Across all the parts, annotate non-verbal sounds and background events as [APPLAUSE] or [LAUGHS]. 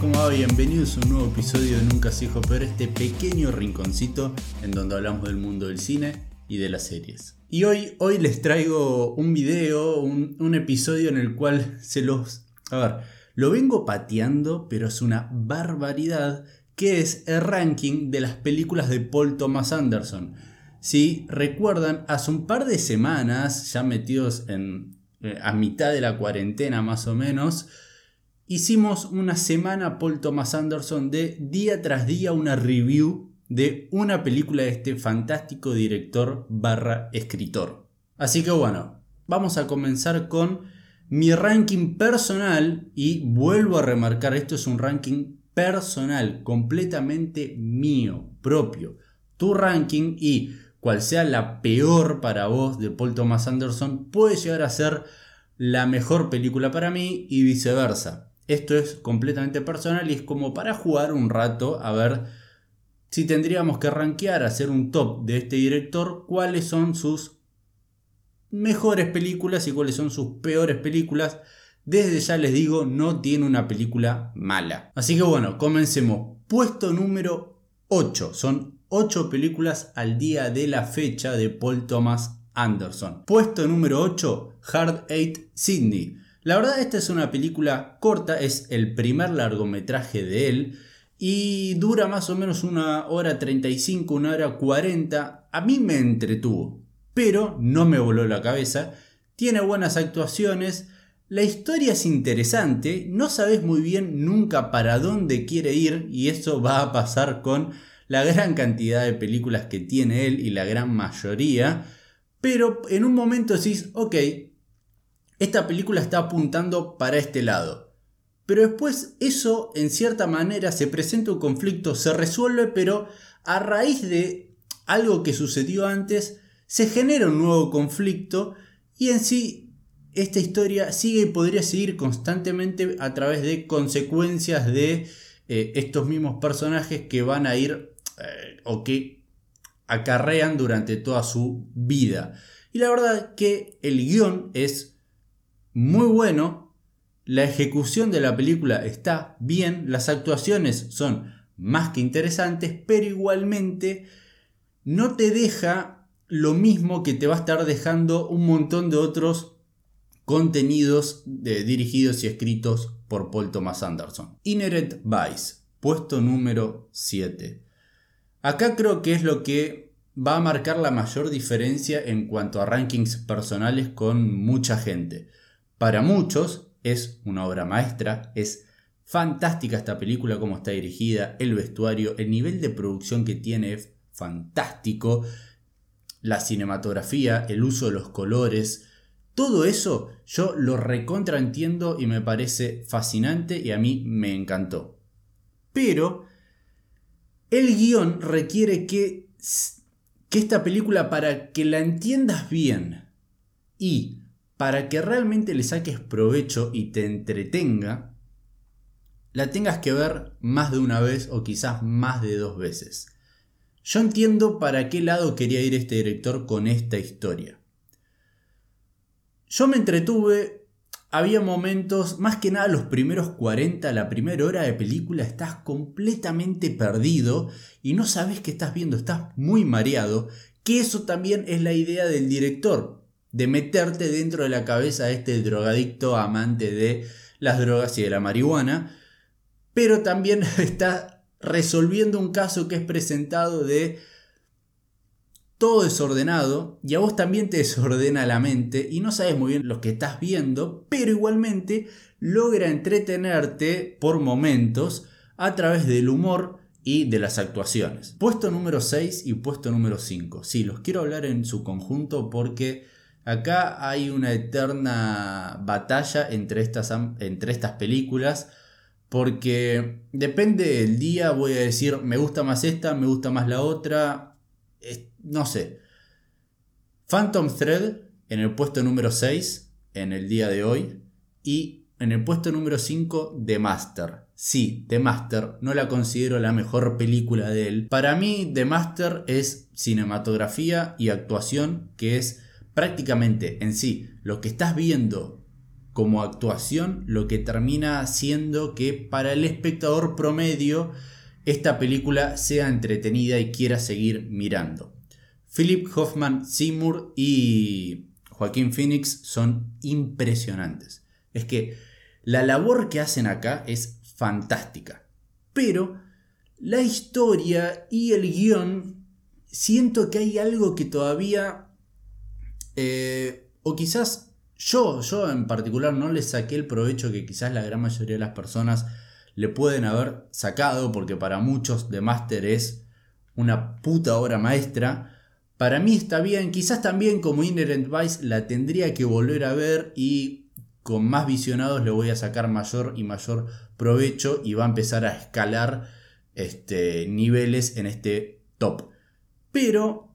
¿cómo va? Bienvenidos a un nuevo episodio de Nunca se dijo pero este pequeño rinconcito en donde hablamos del mundo del cine y de las series. Y hoy, hoy les traigo un video, un, un episodio en el cual se los... A ver, lo vengo pateando, pero es una barbaridad, que es el ranking de las películas de Paul Thomas Anderson. Si recuerdan, hace un par de semanas, ya metidos en, eh, a mitad de la cuarentena más o menos, hicimos una semana Paul Thomas Anderson de día tras día una review de una película de este fantástico director barra escritor. Así que bueno, vamos a comenzar con mi ranking personal y vuelvo a remarcar, esto es un ranking personal, completamente mío, propio. Tu ranking y cual sea la peor para vos de Paul Thomas Anderson puede llegar a ser la mejor película para mí y viceversa. Esto es completamente personal y es como para jugar un rato a ver si tendríamos que rankear, hacer un top de este director, cuáles son sus mejores películas y cuáles son sus peores películas. Desde ya les digo, no tiene una película mala. Así que bueno, comencemos. Puesto número 8. Son 8 películas al día de la fecha de Paul Thomas Anderson. Puesto número 8, Hard Eight Sydney. La verdad esta es una película corta, es el primer largometraje de él y dura más o menos una hora 35, una hora 40. A mí me entretuvo, pero no me voló la cabeza. Tiene buenas actuaciones, la historia es interesante, no sabes muy bien nunca para dónde quiere ir y eso va a pasar con la gran cantidad de películas que tiene él y la gran mayoría. Pero en un momento decís, ok, esta película está apuntando para este lado. Pero después eso en cierta manera se presenta un conflicto, se resuelve, pero a raíz de algo que sucedió antes, se genera un nuevo conflicto y en sí esta historia sigue y podría seguir constantemente a través de consecuencias de eh, estos mismos personajes que van a ir eh, o que acarrean durante toda su vida. Y la verdad que el guion es muy bueno, la ejecución de la película está bien, las actuaciones son más que interesantes, pero igualmente no te deja lo mismo que te va a estar dejando un montón de otros contenidos dirigidos y escritos por Paul Thomas Anderson. Inherent Vice, puesto número 7. Acá creo que es lo que va a marcar la mayor diferencia en cuanto a rankings personales con mucha gente. Para muchos es una obra maestra, es fantástica esta película, como está dirigida, el vestuario, el nivel de producción que tiene es fantástico, la cinematografía, el uso de los colores, todo eso yo lo recontraentiendo y me parece fascinante y a mí me encantó. Pero el guion requiere que, que esta película, para que la entiendas bien y para que realmente le saques provecho y te entretenga, la tengas que ver más de una vez o quizás más de dos veces. Yo entiendo para qué lado quería ir este director con esta historia. Yo me entretuve, había momentos, más que nada los primeros 40, la primera hora de película, estás completamente perdido y no sabes qué estás viendo, estás muy mareado, que eso también es la idea del director de meterte dentro de la cabeza de este drogadicto amante de las drogas y de la marihuana, pero también [LAUGHS] está resolviendo un caso que es presentado de todo desordenado y a vos también te [LAUGHS] desordena la mente y no sabes muy bien lo que estás viendo, pero igualmente logra entretenerte por momentos a través del humor y de las actuaciones. Puesto número 6 y puesto número 5. Sí, los quiero hablar en su conjunto porque Acá hay una eterna batalla entre estas, entre estas películas. Porque depende del día, voy a decir, me gusta más esta, me gusta más la otra. no sé. Phantom Thread en el puesto número 6 en el día de hoy. Y en el puesto número 5, The Master. Sí, The Master, no la considero la mejor película de él. Para mí, The Master es cinematografía y actuación, que es prácticamente en sí lo que estás viendo como actuación lo que termina haciendo que para el espectador promedio esta película sea entretenida y quiera seguir mirando. Philip Hoffman Seymour y Joaquín Phoenix son impresionantes. Es que la labor que hacen acá es fantástica. Pero la historia y el guion, siento que hay algo que todavía, eh, o quizás yo, yo en particular no le saqué el provecho que quizás la gran mayoría de las personas le pueden haber sacado, porque para muchos The Master es una puta obra maestra. Para mí está bien, quizás también como Inherent Vice la tendría que volver a ver y con más visionados le voy a sacar mayor y mayor provecho y va a empezar a escalar este, niveles en este top. Pero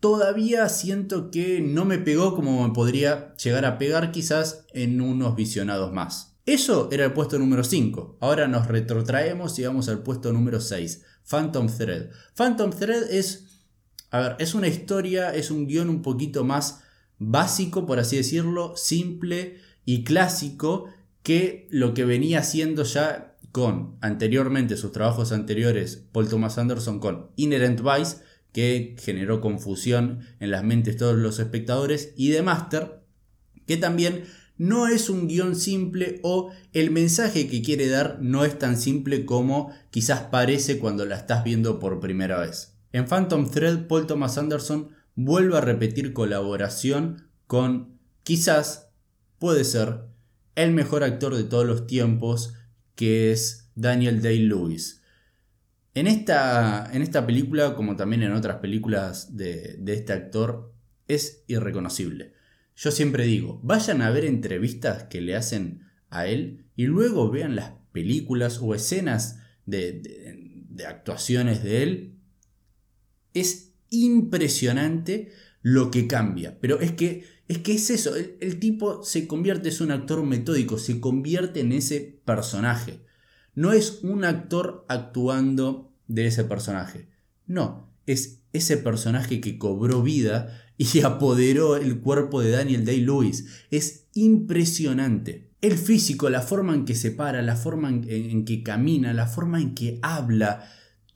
todavía siento que no me pegó como me podría llegar a pegar quizás en unos visionados más. Eso era el puesto número 5. Ahora nos retrotraemos y vamos al puesto número 6. Phantom Thread. Phantom Thread es, a ver, es una historia, es un guion un poquito más básico, por así decirlo, simple y clásico que lo que venía haciendo ya con anteriormente sus trabajos anteriores Paul Thomas Anderson con Inherent Vice que generó confusión en las mentes de todos los espectadores y The Master que también no es un guion simple o el mensaje que quiere dar no es tan simple como quizás parece cuando la estás viendo por primera vez. En Phantom Thread Paul Thomas Anderson vuelve a repetir colaboración con quizás puede ser el mejor actor de todos los tiempos que es Daniel Day-Lewis. En esta, en esta, película, como también en otras películas de, de este actor, es irreconocible. Yo siempre digo, vayan a ver entrevistas que le hacen a él y luego vean las películas o escenas de, de, actuaciones de él. Es impresionante lo que cambia. Pero es que es, que es eso, el, tipo se convierte, es un actor metódico, se convierte en ese personaje. No es un actor actuando de ese personaje. No, es ese personaje que cobró vida y [LAUGHS] apoderó el cuerpo de Daniel Day-Lewis. Es impresionante. El físico, la forma en que se para, la forma en que camina, la forma en que habla,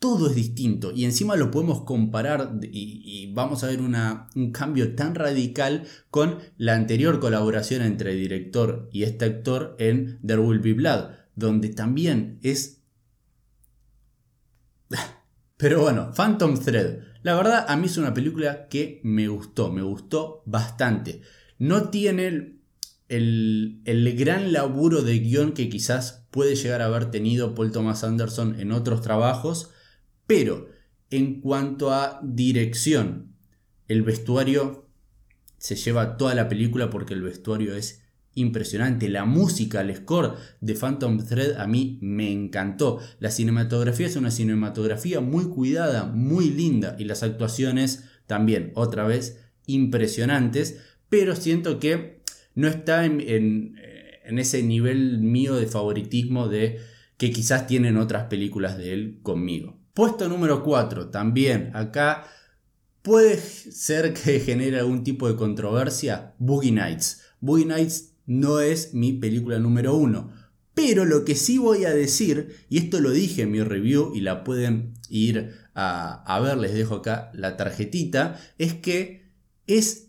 todo es distinto y encima lo podemos comparar y, vamos a ver un cambio tan radical con la anterior colaboración entre el director y este actor en There Will Be Blood, donde también es... [LAUGHS] Pero bueno, Phantom Thread. La verdad a mí es una película que me gustó, me gustó bastante. No tiene el, el gran laburo de guion que quizás puede llegar a haber tenido Paul Thomas Anderson en otros trabajos, pero en cuanto a dirección, el vestuario se lleva toda la película porque el vestuario es impresionante. La música, el score de Phantom Thread a mí me encantó. La cinematografía es una cinematografía muy cuidada, muy linda y las actuaciones también, otra vez, impresionantes, pero siento que no está en, en ese nivel mío de favoritismo de que quizás tienen otras películas de él conmigo. Puesto número 4, también acá puede ser que genere algún tipo de controversia. Boogie Nights. Boogie Nights no es mi película número 1. Pero lo que sí voy a decir, y esto lo dije en mi review y la pueden ir a, a ver, les dejo acá la tarjetita, es que es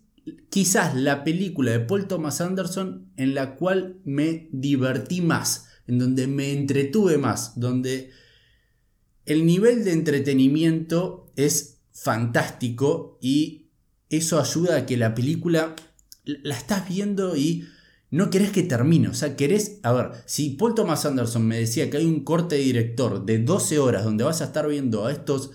quizás la película de Paul Thomas Anderson en la cual me divertí más, en donde me entretuve más, donde el nivel de entretenimiento es fantástico y eso ayuda a que la película la estás viendo y no querés que termine. O sea, querés. A ver, si Paul Thomas Anderson me decía que hay un corte de director de 12 horas donde vas a estar viendo a estos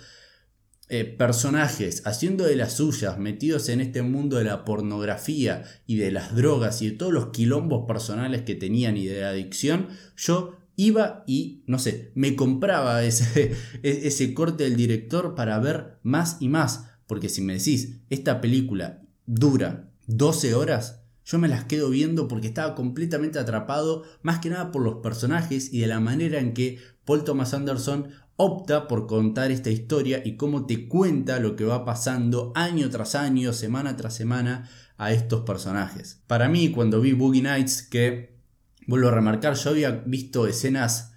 eh, personajes haciendo de las suyas, metidos en este mundo de la pornografía y de las drogas y de todos los quilombos personales que tenían y de adicción, yo iba y, no sé, me compraba ese, [LAUGHS] e-, ese corte del director para ver más y más. Porque si me decís, esta película dura 12 horas, yo me las quedo viendo porque estaba completamente atrapado, más que nada por los personajes y de la manera en que Paul Thomas Anderson opta por contar esta historia y cómo te cuenta lo que va pasando año tras año, semana tras semana a estos personajes. Para mí, cuando vi Boogie Nights, que vuelvo a remarcar, yo había visto escenas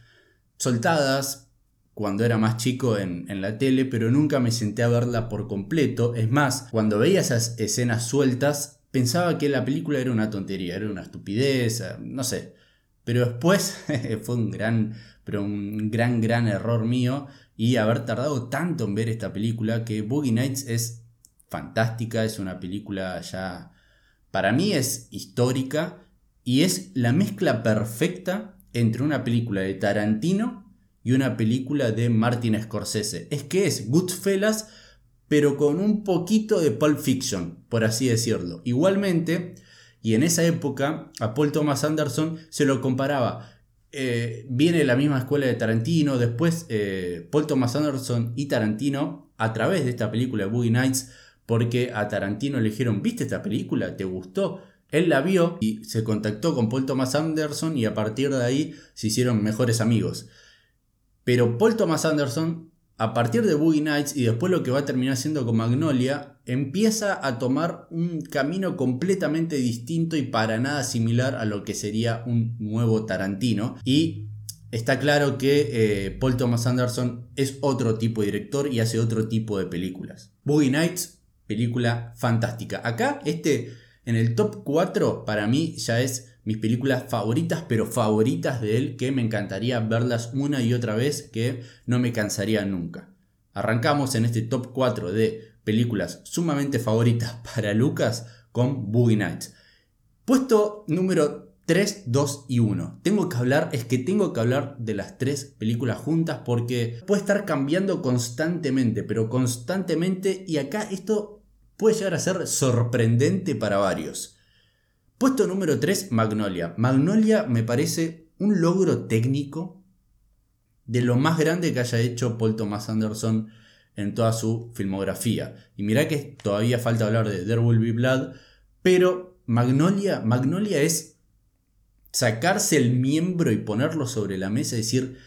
soltadas cuando era más chico en, en, la tele, pero nunca me senté a verla por completo. Es más, cuando veía esas escenas sueltas, pensaba que la película era una tontería, era una estupidez, no sé. Pero después [LAUGHS] fue un gran pero un gran, gran error mío y haber tardado tanto en ver esta película que Boogie Nights es fantástica, es una película ya, para mí es histórica y es la mezcla perfecta entre una película de Tarantino y una película de Martin Scorsese. Es que es Goodfellas, pero con un poquito de Pulp Fiction, por así decirlo. Igualmente, y en esa época, a Paul Thomas Anderson se lo comparaba eh, viene la misma escuela de Tarantino, después eh, Paul Thomas Anderson y Tarantino, a través de esta película Boogie Nights, porque a Tarantino le dijeron, ¿viste esta película? ¿Te gustó? Él la vio y se contactó con Paul Thomas Anderson y a partir de ahí se hicieron mejores amigos. Pero Paul Thomas Anderson a partir de Boogie Nights y después lo que va a terminar siendo con Magnolia, empieza a tomar un camino completamente distinto y para nada similar a lo que sería un nuevo Tarantino. Y está claro que eh, Paul Thomas Anderson es otro tipo de director y hace otro tipo de películas. Boogie Nights, película fantástica. Acá, este, en el top 4, para mí ya es mis películas favoritas, pero favoritas de él, que me encantaría verlas una y otra vez, que no me cansaría nunca. Arrancamos en este top 4 de películas sumamente favoritas [LAUGHS] para Lucas con Boogie Nights. Puesto número 3, 2 y 1. Tengo que hablar, es que tengo que hablar de las tres películas juntas porque puede estar cambiando constantemente, pero constantemente y acá esto puede llegar a ser sorprendente para varios. Puesto número 3, Magnolia. Magnolia me parece un logro técnico de lo más grande que haya hecho Paul Thomas Anderson en toda su filmografía. Y mirá que todavía falta hablar de There Will Be Blood, pero Magnolia, Magnolia es sacarse el miembro y ponerlo sobre la mesa y decir,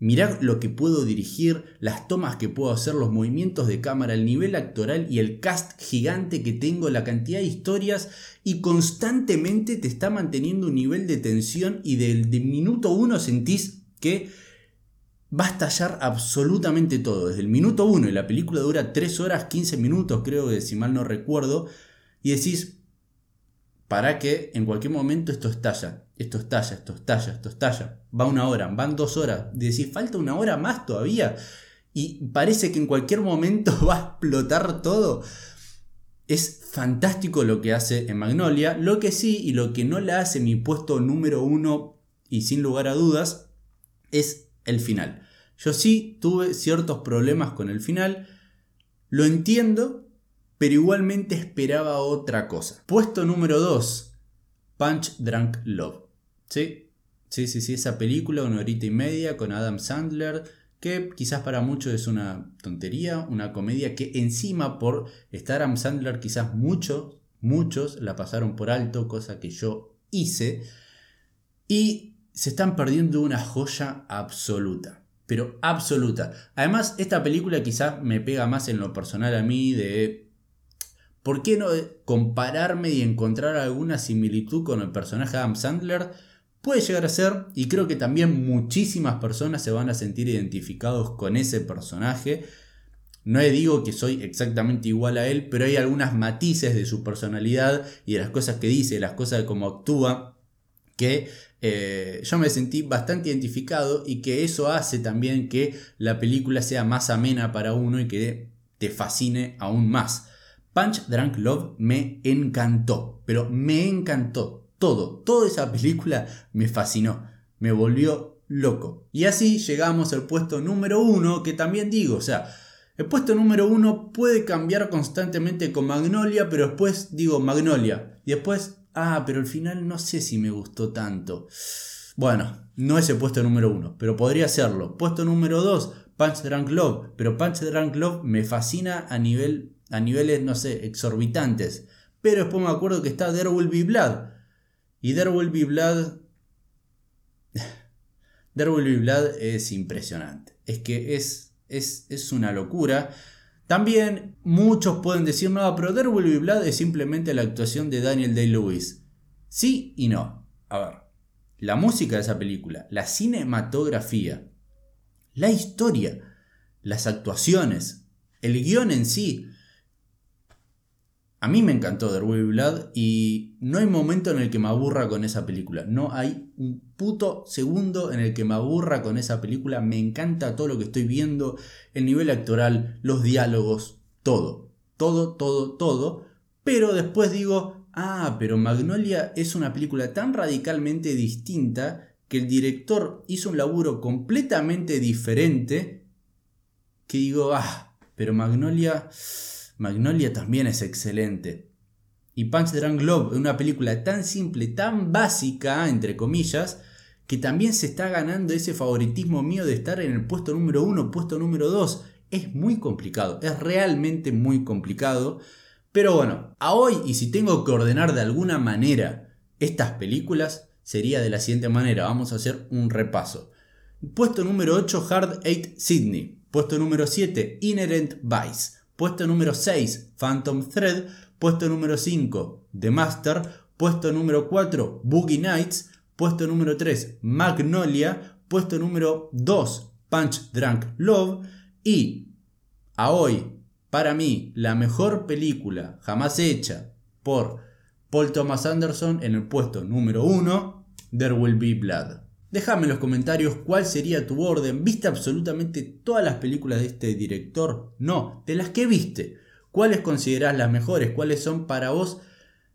Mirá lo que puedo dirigir, las tomas que puedo hacer, los movimientos de cámara, el nivel actoral y el cast gigante que tengo, la cantidad de historias y constantemente te está manteniendo un nivel de tensión y del de minuto uno sentís que va a estallar absolutamente todo. Desde el minuto uno y la película dura 3 horas 15 minutos creo que si mal no recuerdo y decís, para que en cualquier momento esto estalla, esto estalla, esto estalla, esto estalla. Va una hora, van dos horas. Decís, falta una hora más todavía. Y parece que en cualquier momento [LAUGHS] va a explotar todo. Es fantástico lo que hace en Magnolia. Lo que sí y lo que no le hace mi puesto número uno y sin lugar a dudas es el final. Yo sí tuve ciertos problemas con el final. Lo entiendo, pero igualmente esperaba otra cosa. Puesto número 2, Punch Drunk Love. ¿Sí? Sí, sí, sí, esa película, una horita y media con Adam Sandler, que quizás para muchos es una tontería, una comedia que encima por estar Adam Sandler quizás muchos, muchos la pasaron por alto, cosa que yo hice, y se están perdiendo una joya absoluta pero absoluta. Además, esta película quizás me pega más en lo personal a mí de ¿Por qué no compararme y encontrar alguna similitud con el personaje Adam Sandler? Puede llegar a ser, y creo que también muchísimas personas se van a sentir identificados con ese personaje. No digo que soy exactamente igual a él, pero hay algunas matices de su personalidad y de las cosas que dice, las cosas de cómo actúa, que eh, yo me sentí bastante identificado y que eso hace también que la película sea más amena para uno y que te fascine aún más. Punch Drunk Love me encantó, pero me encantó todo, toda esa película me fascinó, me volvió loco. Y así llegamos al puesto número uno, que también digo, o sea, el puesto número uno puede cambiar constantemente con Magnolia, pero después digo Magnolia, y después, ah, pero al final no sé si me gustó tanto. Bueno, no es el puesto número uno, pero podría serlo. Puesto número dos, Punch Drunk Love, pero Punch Drunk Love me fascina a nivel a niveles, no sé, exorbitantes. Pero después me acuerdo que está There Will Be Blood. Y There Will Be Blood... [SIGHS] There Be Blood es impresionante. Es que es, es, es una locura. También muchos pueden decir, no, pero There Blood es simplemente la actuación de Daniel Day-Lewis. Sí y no. A ver, la música de esa película, la cinematografía, la historia, las actuaciones, el guion en sí, a mí me encantó The Will Blood y no hay momento en el que me aburra con esa película. No hay un puto segundo en el que me aburra con esa película. Me encanta todo lo que estoy viendo, el nivel actoral, los diálogos, todo. Todo, todo, todo. Pero después digo, ah, pero Magnolia es una película tan radicalmente distinta que el director hizo un laburo completamente diferente que digo, ah, pero Magnolia Magnolia también es excelente. Y Punch Drunk Love es una película tan simple, tan básica, entre comillas, que también se está ganando ese favoritismo mío de estar en el puesto número uno, puesto número dos. Es muy complicado, es realmente muy complicado. Pero bueno, a hoy, y si tengo que ordenar de alguna manera estas películas, sería de la siguiente manera. Vamos a hacer un repaso. Puesto número 8, Hard Eight Sydney. Puesto número 7, Inherent Vice. Puesto número 6, Phantom Thread. Puesto número 5, The Master. Puesto número 4, Boogie Nights. Puesto número 3, Magnolia. Puesto número 2, Punch Drunk Love. Y a hoy, para mí, la mejor película jamás hecha por Paul Thomas Anderson en el puesto número 1, There Will Be Blood. Déjame en los comentarios cuál sería tu orden. ¿Viste absolutamente todas las películas de este director? No, de las que viste. ¿Cuáles considerás las mejores? ¿Cuáles son para vos?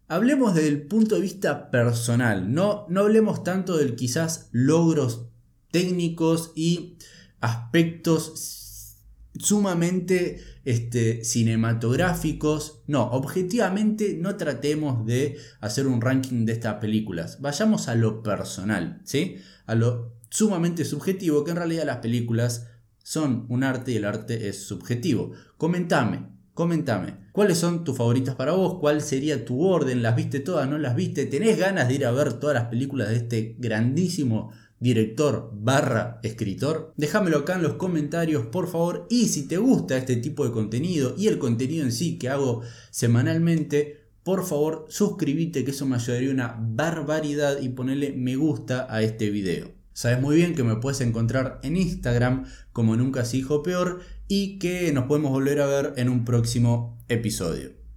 Hablemos desde el punto de vista personal, no, no hablemos tanto del quizás logros técnicos y aspectos sumamente este, cinematográficos. No, objetivamente no tratemos de hacer un ranking de estas películas. Vayamos a lo personal, ¿sí? A lo sumamente subjetivo, que en realidad las películas son un arte y el arte es subjetivo. Comentame, comentame, ¿cuáles son tus favoritas para vos? ¿Cuál sería tu orden? ¿Las viste todas? ¿No las viste? ¿Tenés ganas de ir a ver todas las películas de este grandísimo director barra escritor? Déjamelo acá en los comentarios por favor y si te gusta este tipo de contenido y el contenido en sí que hago semanalmente, por favor suscríbete que eso me ayudaría una barbaridad y ponerle me gusta a este video. Sabes muy bien que me puedes encontrar en Instagram como nunca se dijo peor y que nos podemos volver a ver en un próximo episodio.